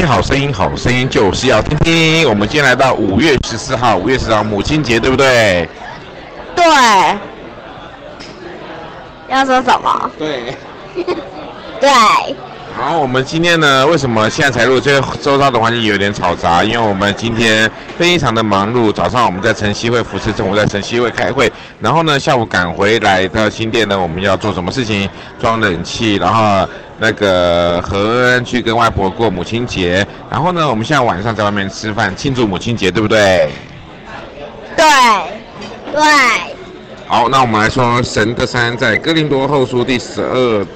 好声音，好声音就是要听听。我们今天来到五月十四号，五月十四号母亲节，对不对？对。要说什么？对。对。好，我们今天呢，为什么现在才录？这个周遭的环境有点嘈杂，因为我们今天非常的忙碌。早上我们在城西会服侍，中午在城西会开会，然后呢，下午赶回来到新店呢，我们要做什么事情？装冷气，然后那个何恩去跟外婆过母亲节，然后呢，我们现在晚上在外面吃饭庆祝母亲节，对不对？对，对。好，那我们来说神的山，在哥林多后书第十二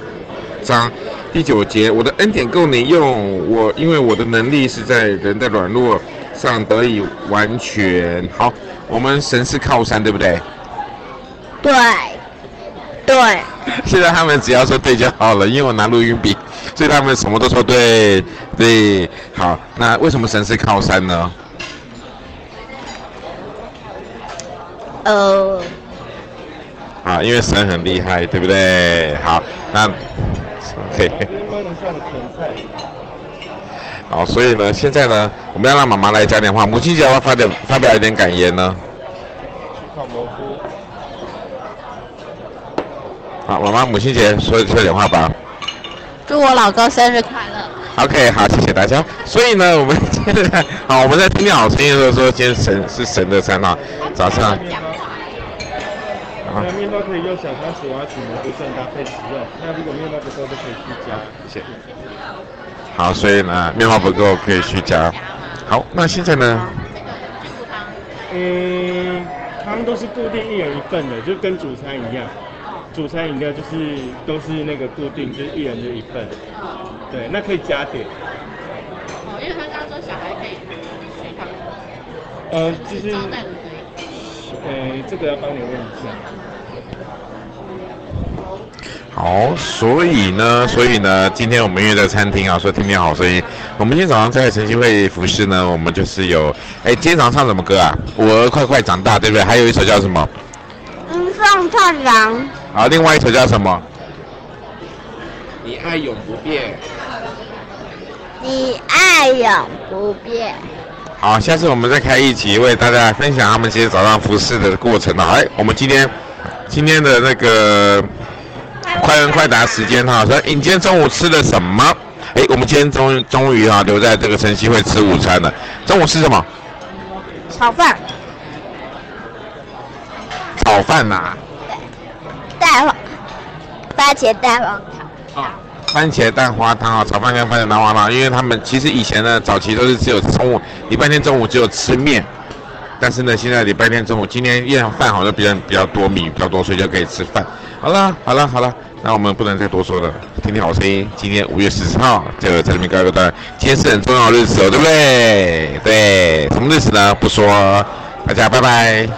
章。第九节，我的恩典够你用，我因为我的能力是在人的软弱上得以完全。好，我们神是靠山，对不对？对，对。现在他们只要说对就好了，因为我拿录音笔，所以他们什么都说对，对。好，那为什么神是靠山呢？呃。啊，因为神很厉害，对不对？好，那。好，所以呢，现在呢，我们要让妈妈来讲点话。母亲节要发表发表一点感言呢。好，妈妈，母亲节说说点话吧。祝我老公生日快乐。OK，好，谢谢大家。所以呢，我们现在好，我们在听听好声音的时候说，今天神是神的山啊，早上。那面包可以用小汤匙、挖取蘑菇算搭配食用。那如果面包不够，就可以去加。谢谢。好，所以呢，面包不够可以去加。好，那现在呢？嗯，汤都是固定一人一份的，就跟主餐一样。主餐饮料就是都是那个固定，就是一人就一份。对，那可以加点。哦，因为他刚刚说小孩可以随他。呃，就是。呃，这个要帮你问一下。好，所以呢，所以呢，今天我们约在餐厅啊，说听听好声音。我们今天早上在晨曦会服饰呢，我们就是有，哎，今天早上唱什么歌啊？我儿快快长大，对不对？还有一首叫什么？迎送太阳。好，另外一首叫什么？你爱永不变。你爱永不变。好，下次我们再开一集，为大家分享他们今天早上服饰的过程啊。哎，我们今天今天的那个。快问快答时间哈，说你今天中午吃了什么？哎，我们今天终终于啊留在这个晨曦会吃午餐了。中午吃什么？炒饭。炒饭呐、啊？对，蛋黄，番茄蛋黄汤。啊，番茄蛋花汤啊，炒饭跟番茄蛋花汤，因为他们其实以前呢，早期都是只有中午，礼拜天中午只有吃面，但是呢，现在礼拜天中午，今天因为饭好像比较比较多米比较多，所以就可以吃饭。好了，好了，好了。那我们不能再多说了，听听好声音。今天五月十四号，这个在这边告一个段。今天是很重要的日子哦，对不对？对，什么日子呢？不说，大家拜拜。